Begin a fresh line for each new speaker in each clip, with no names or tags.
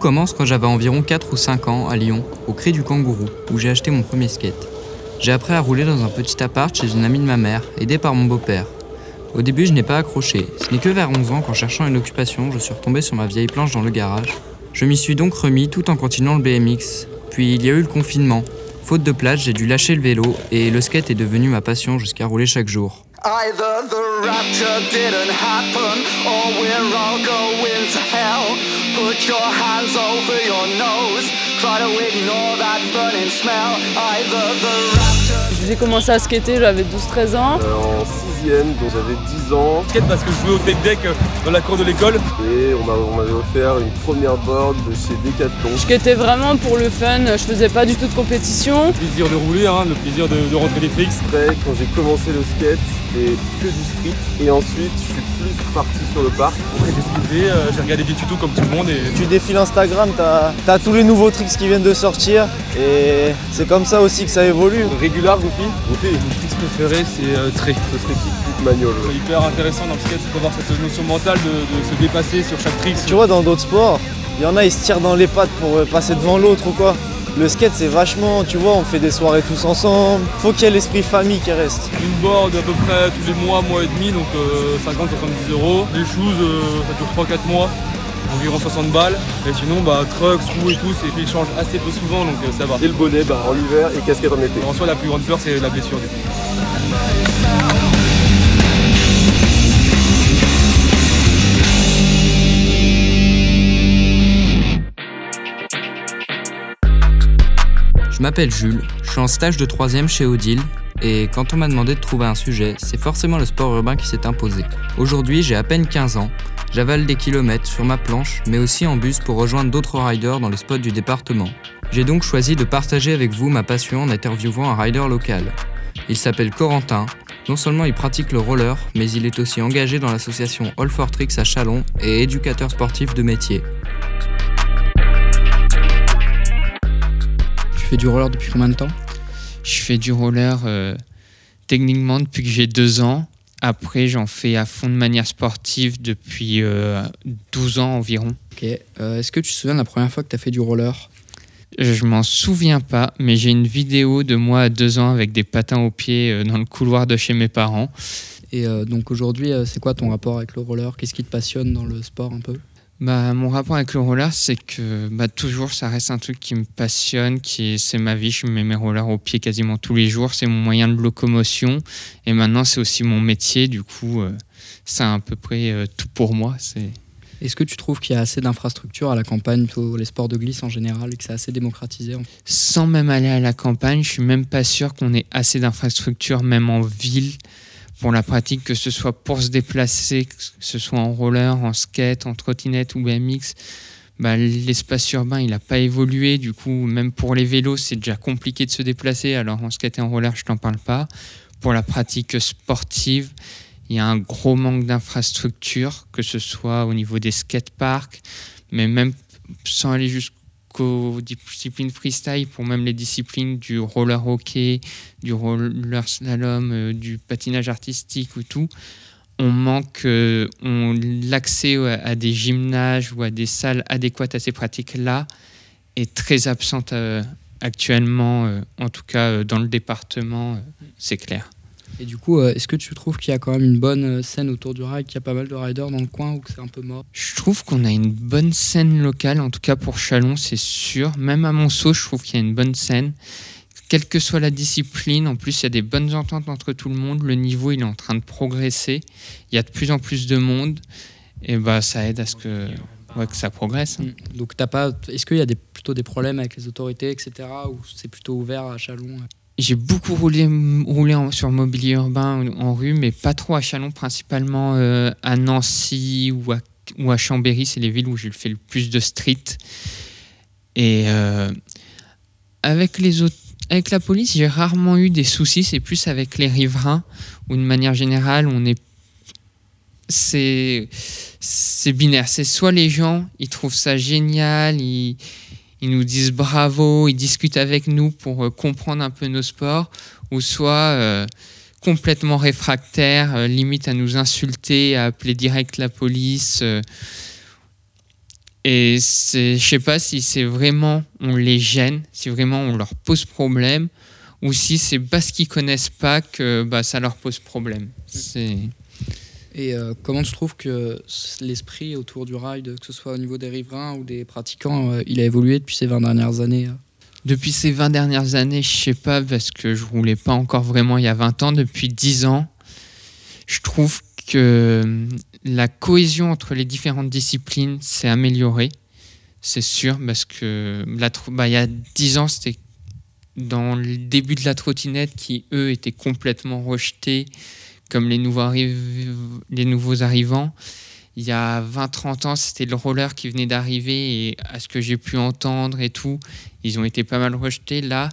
Commence quand j'avais environ 4 ou 5 ans à Lyon, au Cri du Kangourou, où j'ai acheté mon premier skate. J'ai appris à rouler dans un petit appart chez une amie de ma mère, aidée par mon beau-père. Au début, je n'ai pas accroché. Ce n'est que vers 11 ans qu'en cherchant une occupation, je suis retombé sur ma vieille planche dans le garage. Je m'y suis donc remis tout en continuant le BMX. Puis il y a eu le confinement. Faute de place, j'ai dû lâcher le vélo et le skate est devenu ma passion jusqu'à rouler chaque jour. Put your hands over your nose. Try to ignore that burning smell. Either the rapture.
J'ai commencé à skater, j'avais 12-13 ans.
Euh, en sixième, donc j'avais 10 ans.
Skate parce que je jouais au tech deck euh, dans la cour de l'école.
Et on m'avait offert une première board de chez Decathlon.
Je skatais vraiment pour le fun, je faisais pas du tout de compétition.
Le plaisir de rouler, hein, le plaisir de, de rentrer des tricks.
Après, quand j'ai commencé le skate, c'était que du street. Et ensuite, je suis plus parti sur le parc.
Après, j'ai skaté, euh, j'ai regardé des tutos comme tout le monde. Et...
Tu défiles Instagram, t'as as tous les nouveaux tricks qui viennent de sortir. Et c'est comme ça aussi que ça évolue.
Régular, Goofy
Goofy, mon trick préféré, c'est euh, Tré.
Ce serait kick manual.
C'est hyper intéressant dans le skate d'avoir cette notion mentale de, de, se dépasser sur chaque trick.
Tu vois, dans d'autres sports, il y en a, ils se tirent dans les pattes pour euh, passer devant l'autre ou quoi. Le skate, c'est vachement, tu vois, on fait des soirées tous ensemble. Faut qu'il y ait l'esprit famille qui reste.
Une board à peu près tous les mois, mois et demi, donc 50-70 euros. Les shoes, euh, ça dure 3-4 mois, environ 60 balles. Et sinon, bah, trucks, roues et tout, c'est qu'ils changent assez peu souvent, donc euh, ça va.
Et le bonnet, bah, en hiver et casquette en été.
En soi, la plus grande peur, c'est la blessure du coup.
Je m'appelle Jules, je suis en stage de 3 chez Odile, et quand on m'a demandé de trouver un sujet, c'est forcément le sport urbain qui s'est imposé. Aujourd'hui, j'ai à peine 15 ans, j'avale des kilomètres sur ma planche, mais aussi en bus pour rejoindre d'autres riders dans les spots du département. J'ai donc choisi de partager avec vous ma passion en interviewant un rider local. Il s'appelle Corentin. Non seulement il pratique le roller, mais il est aussi engagé dans l'association All for Tricks à Chalon et éducateur sportif de métier.
Fais du roller depuis combien de temps?
Je fais du roller euh, techniquement depuis que j'ai deux ans. Après, j'en fais à fond de manière sportive depuis euh, 12 ans environ.
Ok. Euh, Est-ce que tu te souviens de la première fois que tu as fait du roller?
Je m'en souviens pas, mais j'ai une vidéo de moi à deux ans avec des patins aux pieds euh, dans le couloir de chez mes parents.
Et euh, donc aujourd'hui, euh, c'est quoi ton rapport avec le roller? Qu'est-ce qui te passionne dans le sport un peu?
Bah, mon rapport avec le roller, c'est que bah, toujours, ça reste un truc qui me passionne, qui est- c'est ma vie. Je mets mes rollers aux pieds quasiment tous les jours. C'est mon moyen de locomotion. Et maintenant, c'est aussi mon métier. Du coup, euh, c'est à peu près euh, tout pour moi. C'est
Est-ce que tu trouves qu'il y a assez d'infrastructures à la campagne pour les sports de glisse en général et que c'est assez démocratisé en-
sans même aller à la campagne, je suis même pas sûr qu'on ait assez d'infrastructures, même en ville, pour la pratique, que ce soit pour se déplacer, que ce soit en roller, en skate, en trottinette ou BMX. Bah, L'espace urbain, il n'a pas évolué. Du coup, même pour les vélos, c'est déjà compliqué de se déplacer. Alors en skate et en roller, je t'en parle pas. Pour la pratique sportive, il y a un gros manque d'infrastructures, que ce soit au niveau des skateparks, mais même sans aller jusqu'aux disciplines freestyle, pour même les disciplines du roller hockey, du roller slalom, euh, du patinage artistique ou tout, on manque euh, on- l'accès à, des gymnages ou à des salles adéquates à ces pratiques-là est très absente euh, actuellement, en tout cas dans le département, c'est clair.
Et du coup, euh, est-ce que tu trouves qu'il y a quand même une bonne euh, scène autour du ride, qu'il y a pas mal de riders dans le coin ou que c'est un peu mort?
Je trouve qu'on a une bonne scène locale, en tout cas pour Chalon, c'est sûr. Même à Monceau, je trouve qu'il y a une bonne scène. Quelle que soit la discipline, en plus, il y a des bonnes ententes entre tout le monde. Le niveau, il est en train de progresser. Il y a de plus en plus de monde. Et bah, ça aide à ce que, ouais, que ça progresse. hein.
Mm. Donc t'as pas. Est-ce qu'il y a des, plutôt des problèmes avec les autorités, etc. Ou c'est plutôt ouvert à Chalon euh?
J'ai beaucoup roulé, roulé en- sur mobilier urbain en, rue, mais pas trop à Chalon, principalement euh, à Nancy ou à, ou à Chambéry. C'est les villes où j'ai fait le plus de street. Et euh, avec, les autres, avec la police, j'ai rarement eu des soucis. C'est plus avec les riverains, où de manière générale, on est. C'est c'est binaire. C'est soit les gens, ils trouvent ça génial, ils, ils nous disent bravo, ils discutent avec nous pour euh, comprendre un peu nos sports, ou soit euh, complètement réfractaires, euh, limite à nous insulter, à appeler direct la police. Et je sais pas si c'est vraiment on les gêne, si vraiment on leur pose problème, ou si c'est parce qu'ils connaissent pas que bah, ça leur pose problème. C'est
Et euh, comment tu trouves que l'esprit autour du ride, que ce soit au niveau des riverains ou des pratiquants, euh, il a évolué depuis ces 20 dernières années euh?
Depuis ces 20 dernières années, je sais pas, parce que je roulais pas encore vraiment il y a 20 ans, depuis 10 ans, je trouve que la cohésion entre les différentes disciplines s'est améliorée, c'est sûr, parce que bah, il y a 10 ans, c'était dans le début de la trottinette qui, eux, étaient complètement rejetés comme les nouveaux, arrivants. Il y a 20-30 ans, c'était le roller qui venait d'arriver et à ce que j'ai pu entendre et tout, ils ont été pas mal rejetés. Là,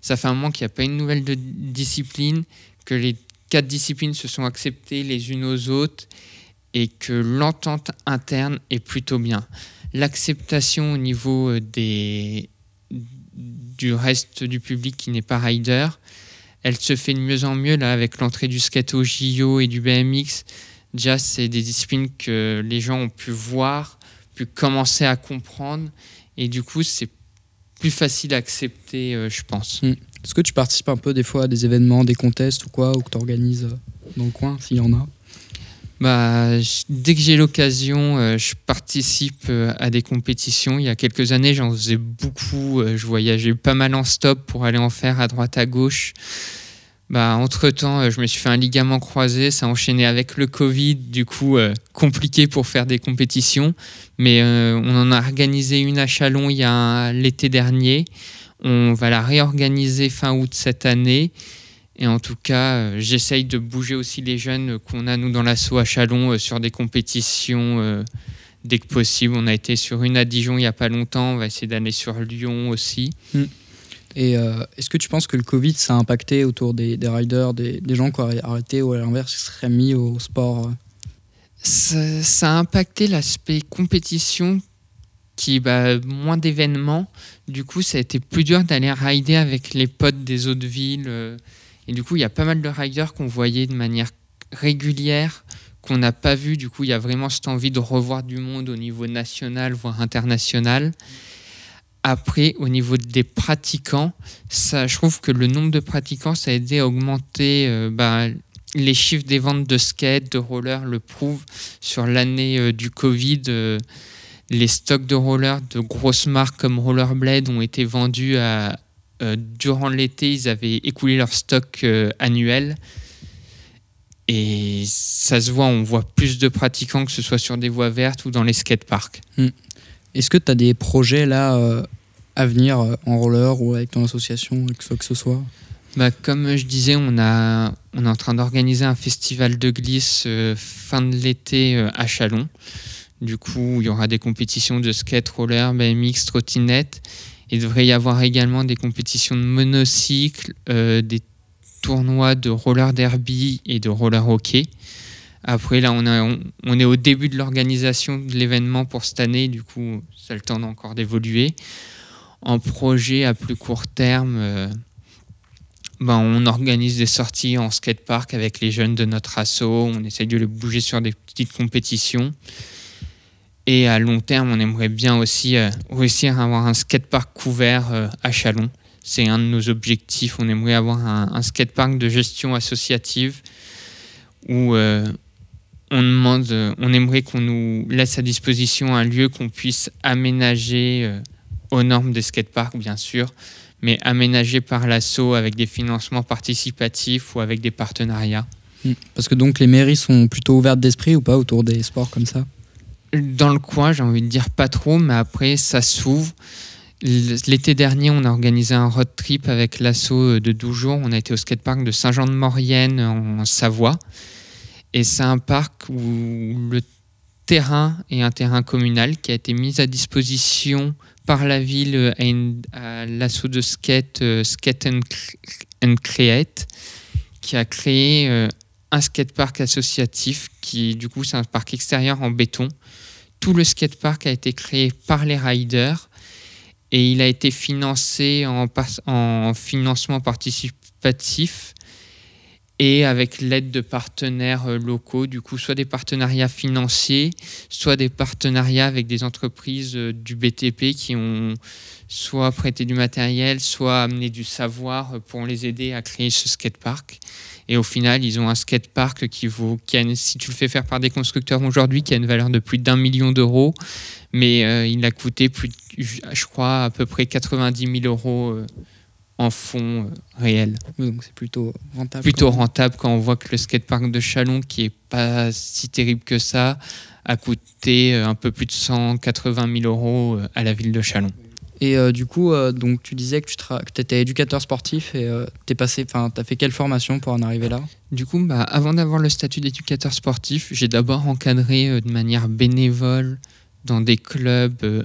ça fait un moment qu'il n'y a pas une nouvelle discipline, que les quatre disciplines se sont acceptées les unes aux autres et que l'entente interne est plutôt bien. L'acceptation au niveau euh, des, du reste du public qui n'est pas rider, elle se fait de mieux en mieux là avec l'entrée du skate au JO et du BMX. Déjà, c'est des disciplines que les gens ont pu voir, pu commencer à comprendre et du coup, c'est plus facile à accepter, euh, je pense.
Est-ce que tu participes un peu des fois à des événements, des contests ou quoi, ou que tu organises dans le coin, s'il y en a?
Bah, dès que j'ai l'occasion, euh, je participe euh, à des compétitions. Il y a quelques années, j'en faisais beaucoup. euh, je voyageais pas mal en stop pour aller en faire à droite, à gauche. Bah, entre-temps, je me suis fait un ligament croisé. Ça a enchaîné avec le Covid. Du coup, compliqué pour faire des compétitions. Mais on en a organisé une à Chalon il y a l'été dernier. On va la réorganiser fin août cette année. Et en tout cas, euh, j'essaye de bouger aussi les jeunes qu'on a, nous, dans l'assaut à Chalon, euh, sur des compétitions euh, dès que possible. On a été sur une à Dijon il n'y a pas longtemps. On va essayer d'aller sur Lyon aussi.
Et euh, est-ce que tu penses que le Covid, ça a impacté autour des, des riders, des, des gens qui auraient arrêté ou à l'inverse, qui seraient mis au sport
Ça, ça a impacté l'aspect compétition qui bah, moins d'événements. Du coup, ça a été plus dur d'aller rider avec les potes des autres villes. Et du coup, il y a pas mal de riders qu'on voyait de manière régulière, qu'on n'a pas vu. Du coup, il y a vraiment cette envie de revoir du monde au niveau national, voire international. Après, au niveau des pratiquants, ça, je trouve que le nombre de pratiquants, ça a aidé à augmenter euh, bah, les chiffres des ventes de skate, de roller le prouvent. Sur l'année euh, du Covid, euh, les stocks de rollers de grosses marques comme Rollerblade ont été vendus à, durant l'été. Ils avaient écoulé leur stock euh, annuel. Et ça se voit, on voit plus de pratiquants que ce soit sur des voies vertes ou dans les skateparks.
Est-ce que tu as des projets là euh, à venir euh, en roller ou avec ton association, que que ce soit?
Bah, comme je disais, on, a, on est en train d'organiser un festival de glisse euh, fin de l'été euh, à Chalon. Du coup, il y aura des compétitions de skate, roller, BMX, trottinette. Il devrait y avoir également des compétitions de monocycle, euh, des tournois de roller derby et de roller hockey. Après, là, on, est au début de l'organisation de l'événement pour cette année. Du coup, ça a le temps encore d'évoluer. En projet à plus court terme, euh, ben, on organise des sorties en skatepark avec les jeunes de notre asso. On essaye de les bouger sur des petites compétitions. Et à long terme, on aimerait bien aussi euh, réussir à avoir un skatepark couvert euh, à Chalon. C'est un de nos objectifs. On aimerait avoir un, un skatepark de gestion associative où euh, on demande, on aimerait qu'on nous laisse à disposition un lieu qu'on puisse aménager aux normes des skateparks, bien sûr, mais aménagé par l'assaut avec des financements participatifs ou avec des partenariats.
Hmm. Parce que donc les mairies sont plutôt ouvertes d'esprit ou pas autour des sports comme ça?
Dans le coin, j'ai envie de dire pas trop, mais après, ça s'ouvre. L'été dernier, on a organisé un road trip avec l'assaut de 12 jours. On a été au skatepark de Saint-Jean-de-Maurienne en Savoie. Et c'est un parc où le terrain est un terrain communal qui a été mis à disposition par la ville euh, à, à l'assaut de skate, euh, Skate and Create, qui a créé euh, un skatepark associatif qui, du coup, c'est un parc extérieur en béton. Tout le skatepark a été créé par les riders et il a été financé en, financement participatif. et avec l'aide de partenaires euh, locaux, du coup, soit des partenariats financiers, soit des partenariats avec des entreprises euh, du BTP qui ont soit prêté du matériel, soit amené du savoir pour les aider à créer ce skatepark. Et au final, ils ont un skatepark qui vaut, qui a si tu le fais faire par des constructeurs aujourd'hui, qui a une valeur de plus d'un million d'euros, mais euh, il a coûté plus, je crois, à peu près 90 000 euros en fonds euh, réels.
donc c'est plutôt rentable.
Plutôt rentable quand on voit que le skatepark de Chalon, qui est pas si terrible que ça, a coûté euh, un peu plus de 180 000 euros euh, à la ville de Chalon.
Et du coup, donc tu disais que tu étais éducateur sportif et tu passé, enfin, as fait quelle formation pour en arriver là?
Du coup, bah, avant d'avoir le statut d'éducateur sportif, j'ai d'abord encadré de manière bénévole dans des clubs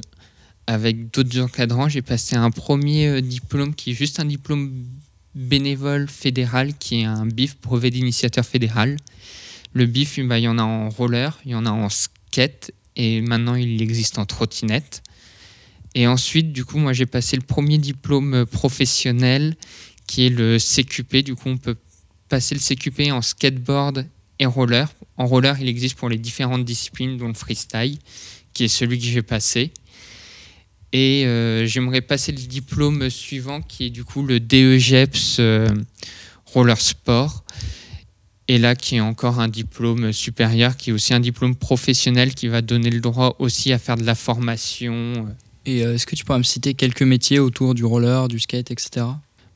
avec d'autres encadrants, j'ai passé un premier euh, diplôme qui est juste un diplôme bénévole fédéral, qui est un BIF, brevet d'initiateur fédéral. Le BIF, bah, il y en a en roller, il y en a en skate, et maintenant il existe en trottinette. Et ensuite, du coup, moi j'ai passé le premier diplôme euh, professionnel, qui est le CQP. Du coup, on peut passer le CQP en skateboard et roller. En roller, il existe pour les différentes disciplines, dont le freestyle, qui est celui que j'ai passé. Et euh, j'aimerais passer le diplôme suivant qui est du coup le DEGEPS euh, Roller Sport. Et là, qui est encore un diplôme supérieur, qui est aussi un diplôme professionnel qui va donner le droit aussi à faire de la formation.
Euh, est-ce que tu pourrais me citer quelques métiers autour du roller, du skate, etc.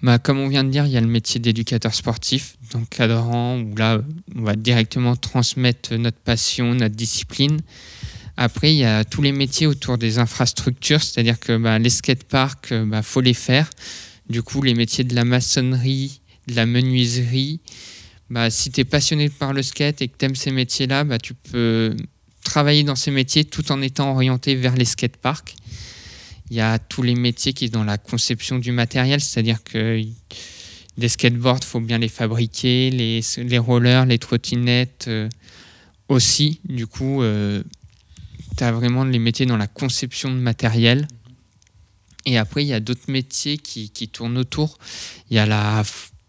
Bah, comme on vient de dire, il y a le métier d'éducateur sportif, d'encadrant, où là, on va directement transmettre notre passion, notre discipline. Après, il y a tous les métiers autour des infrastructures, c'est-à-dire que bah, les skateparks, il euh, bah, faut les faire. Du coup, les métiers de la maçonnerie, de la menuiserie, bah, si tu es passionné par le skate et que tu aimes ces métiers-là, bah, tu peux travailler dans ces métiers tout en étant orienté vers les skateparks. Il y a tous les métiers qui sont dans la conception du matériel, c'est-à-dire que des skateboards, faut bien les fabriquer, les, les rollers, les trottinettes euh, aussi. Du coup, euh, tu as vraiment les métiers dans la conception de matériel. Et après, il y a d'autres métiers qui, qui, tournent autour. Il y a la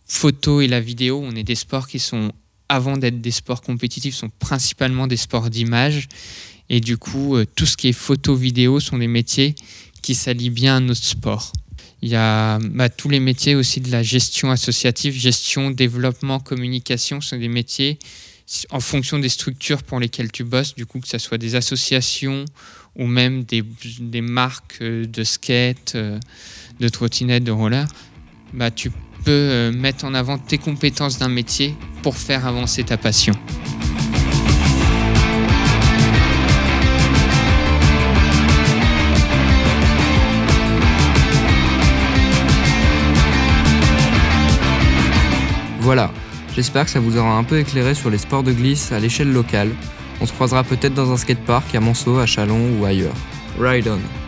photo et la vidéo. On est des sports qui sont, avant d'être des sports compétitifs, sont principalement des sports d'image. Et du coup, euh, tout ce qui est photo-vidéo sont des métiers qui s'allient bien à notre sport. Il y a bah, tous les métiers aussi de la gestion associative, gestion, développement, communication, sont des métiers en fonction des structures pour lesquelles tu bosses, du coup, que ce soit des associations ou même des, des marques euh, de skate, euh, de trottinette, de roller, bah, tu peux euh, mettre en avant tes compétences d'un métier pour faire avancer ta passion.
Voilà, J'espère que ça vous aura un peu éclairé sur les sports de glisse à l'échelle locale. On se croisera peut-être dans un skatepark à Monceau, à Chalon ou ailleurs. Ride on